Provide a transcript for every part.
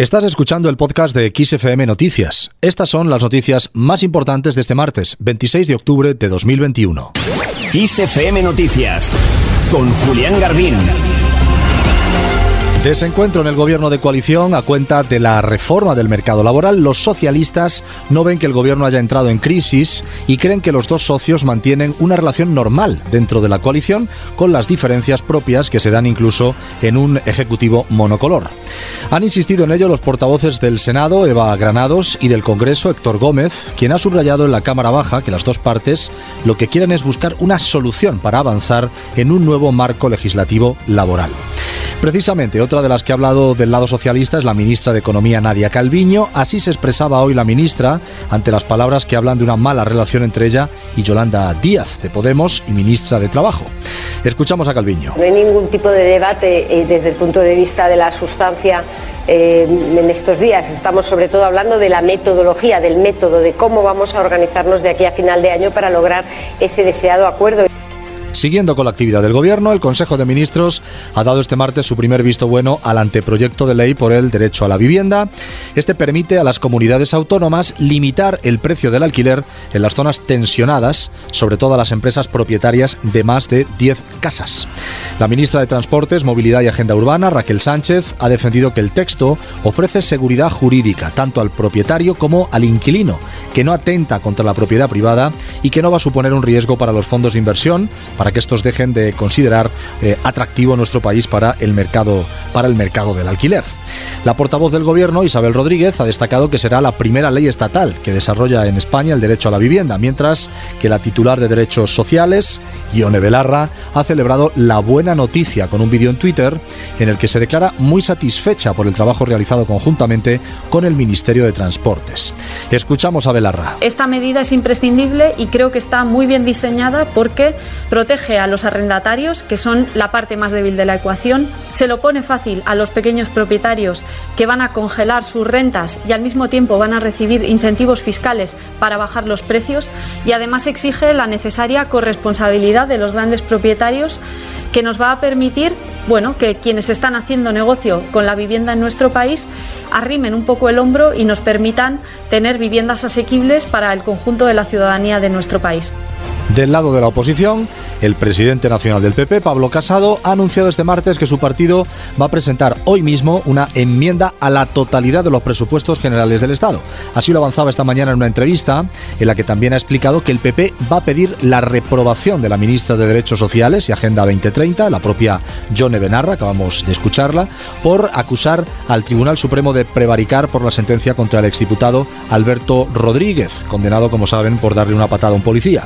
Estás escuchando el podcast de XFM Noticias. Estas son las noticias más importantes de este martes, 26 de octubre de 2021. XFM Noticias con Julián Garbín. Desencuentro en el gobierno de coalición a cuenta de la reforma del mercado laboral. Los socialistas no ven que el gobierno haya entrado en crisis y creen que los dos socios mantienen una relación normal dentro de la coalición con las diferencias propias que se dan incluso en un ejecutivo monocolor. Han insistido en ello los portavoces del Senado, Eva Granados, y del Congreso, Héctor Gómez, quien ha subrayado en la Cámara Baja que las dos partes lo que quieren es buscar una solución para avanzar en un nuevo marco legislativo laboral. Precisamente, otra de las que ha hablado del lado socialista es la ministra de Economía Nadia Calviño. Así se expresaba hoy la ministra ante las palabras que hablan de una mala relación entre ella y Yolanda Díaz, de Podemos y ministra de Trabajo. Escuchamos a Calviño. No hay ningún tipo de debate eh, desde el punto de vista de la sustancia eh, en estos días. Estamos sobre todo hablando de la metodología, del método, de cómo vamos a organizarnos de aquí a final de año para lograr ese deseado acuerdo. Siguiendo con la actividad del Gobierno, el Consejo de Ministros ha dado este martes su primer visto bueno al anteproyecto de ley por el derecho a la vivienda. Este permite a las comunidades autónomas limitar el precio del alquiler en las zonas tensionadas, sobre todo a las empresas propietarias de más de 10 casas. La ministra de Transportes, Movilidad y Agenda Urbana, Raquel Sánchez, ha defendido que el texto ofrece seguridad jurídica tanto al propietario como al inquilino, que no atenta contra la propiedad privada y que no va a suponer un riesgo para los fondos de inversión para que estos dejen de considerar eh, atractivo nuestro país para el mercado para el mercado del alquiler. La portavoz del Gobierno, Isabel Rodríguez, ha destacado que será la primera ley estatal que desarrolla en España el derecho a la vivienda, mientras que la titular de Derechos Sociales, Ione Belarra, ha celebrado la buena noticia con un vídeo en Twitter en el que se declara muy satisfecha por el trabajo realizado conjuntamente con el Ministerio de Transportes. Escuchamos a Belarra. Esta medida es imprescindible y creo que está muy bien diseñada porque protege a los arrendatarios, que son la parte más débil de la ecuación, se lo pone fácil a los pequeños propietarios que van a congelar sus rentas y al mismo tiempo van a recibir incentivos fiscales para bajar los precios y además exige la necesaria corresponsabilidad de los grandes propietarios que nos va a permitir bueno, que quienes están haciendo negocio con la vivienda en nuestro país arrimen un poco el hombro y nos permitan tener viviendas asequibles para el conjunto de la ciudadanía de nuestro país. Del lado de la oposición, el presidente nacional del PP, Pablo Casado, ha anunciado este martes que su partido va a presentar hoy mismo una enmienda a la totalidad de los presupuestos generales del Estado. Así lo avanzaba esta mañana en una entrevista en la que también ha explicado que el PP va a pedir la reprobación de la ministra de Derechos Sociales y Agenda 2030, la propia Yone Benarra, acabamos de escucharla, por acusar al Tribunal Supremo de prevaricar por la sentencia contra el exdiputado Alberto Rodríguez, condenado, como saben, por darle una patada a un policía.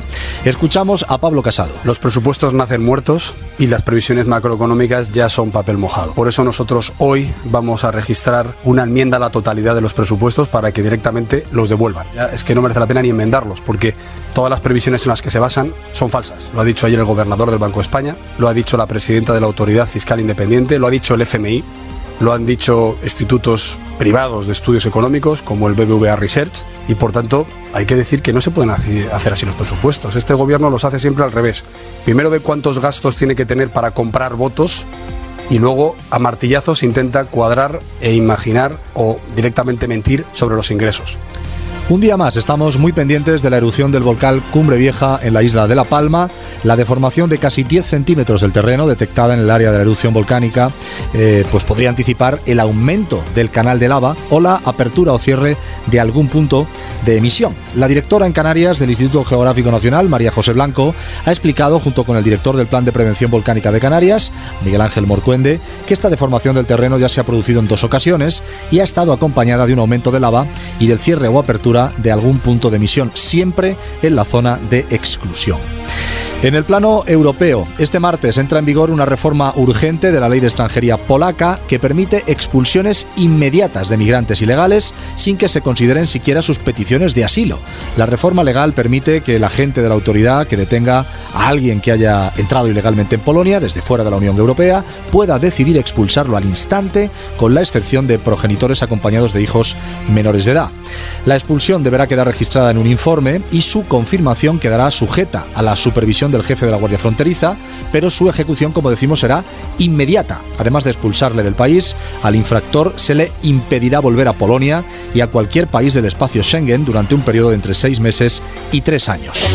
Escuchamos a Pablo Casado. Los presupuestos nacen muertos y las previsiones macroeconómicas ya son papel mojado. Por eso nosotros hoy vamos a registrar una enmienda a la totalidad de los presupuestos para que directamente los devuelvan. Es que no merece la pena ni enmendarlos porque todas las previsiones en las que se basan son falsas. Lo ha dicho ayer el gobernador del Banco de España, lo ha dicho la presidenta de la Autoridad Fiscal Independiente, lo ha dicho el FMI lo han dicho institutos privados de estudios económicos como el BBVA Research y por tanto hay que decir que no se pueden hacer así los presupuestos. Este gobierno los hace siempre al revés. Primero ve cuántos gastos tiene que tener para comprar votos y luego a martillazos intenta cuadrar e imaginar o directamente mentir sobre los ingresos. Un día más estamos muy pendientes de la erupción del volcán Cumbre Vieja en la isla de La Palma. La deformación de casi 10 centímetros del terreno detectada en el área de la erupción volcánica eh, pues podría anticipar el aumento del canal de lava o la apertura o cierre de algún punto de emisión. La directora en Canarias del Instituto Geográfico Nacional, María José Blanco, ha explicado junto con el director del Plan de Prevención Volcánica de Canarias, Miguel Ángel Morcuende, que esta deformación del terreno ya se ha producido en dos ocasiones y ha estado acompañada de un aumento de lava y del cierre o apertura de algún punto de emisión, siempre en la zona de exclusión. En el plano europeo, este martes entra en vigor una reforma urgente de la ley de extranjería polaca que permite expulsiones inmediatas de migrantes ilegales sin que se consideren siquiera sus peticiones de asilo. La reforma legal permite que el agente de la autoridad que detenga a alguien que haya entrado ilegalmente en Polonia desde fuera de la Unión Europea pueda decidir expulsarlo al instante con la excepción de progenitores acompañados de hijos menores de edad. La expulsión deberá quedar registrada en un informe y su confirmación quedará sujeta a la supervisión del jefe de la Guardia Fronteriza, pero su ejecución, como decimos, será inmediata. Además de expulsarle del país, al infractor se le impedirá volver a Polonia y a cualquier país del espacio Schengen durante un periodo de entre seis meses y tres años.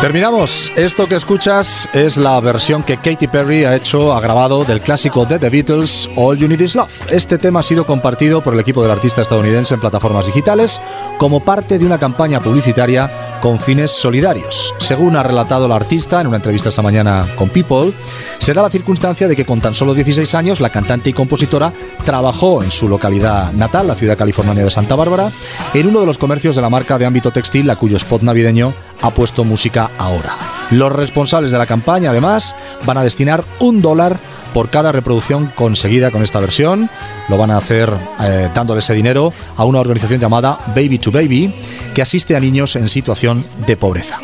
Terminamos. Esto que escuchas es la versión que Katy Perry ha hecho, ha grabado del clásico de The Beatles, All You Need Is Love. Este tema ha sido compartido por el equipo del artista estadounidense en plataformas digitales como parte de una campaña publicitaria con fines solidarios. Según ha relatado la artista en una entrevista esta mañana con People, se da la circunstancia de que con tan solo 16 años la cantante y compositora trabajó en su localidad natal, la ciudad californiana de Santa Bárbara, en uno de los comercios de la marca de ámbito textil a cuyo spot navideño ha puesto música ahora. Los responsables de la campaña, además, van a destinar un dólar por cada reproducción conseguida con esta versión. Lo van a hacer eh, dándole ese dinero a una organización llamada Baby to Baby, que asiste a niños en situación de pobreza.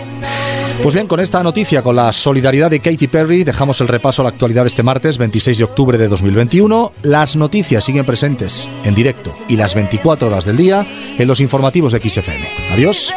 Pues bien, con esta noticia, con la solidaridad de Katy Perry, dejamos el repaso a la actualidad este martes 26 de octubre de 2021. Las noticias siguen presentes en directo y las 24 horas del día en los informativos de XFM. Adiós.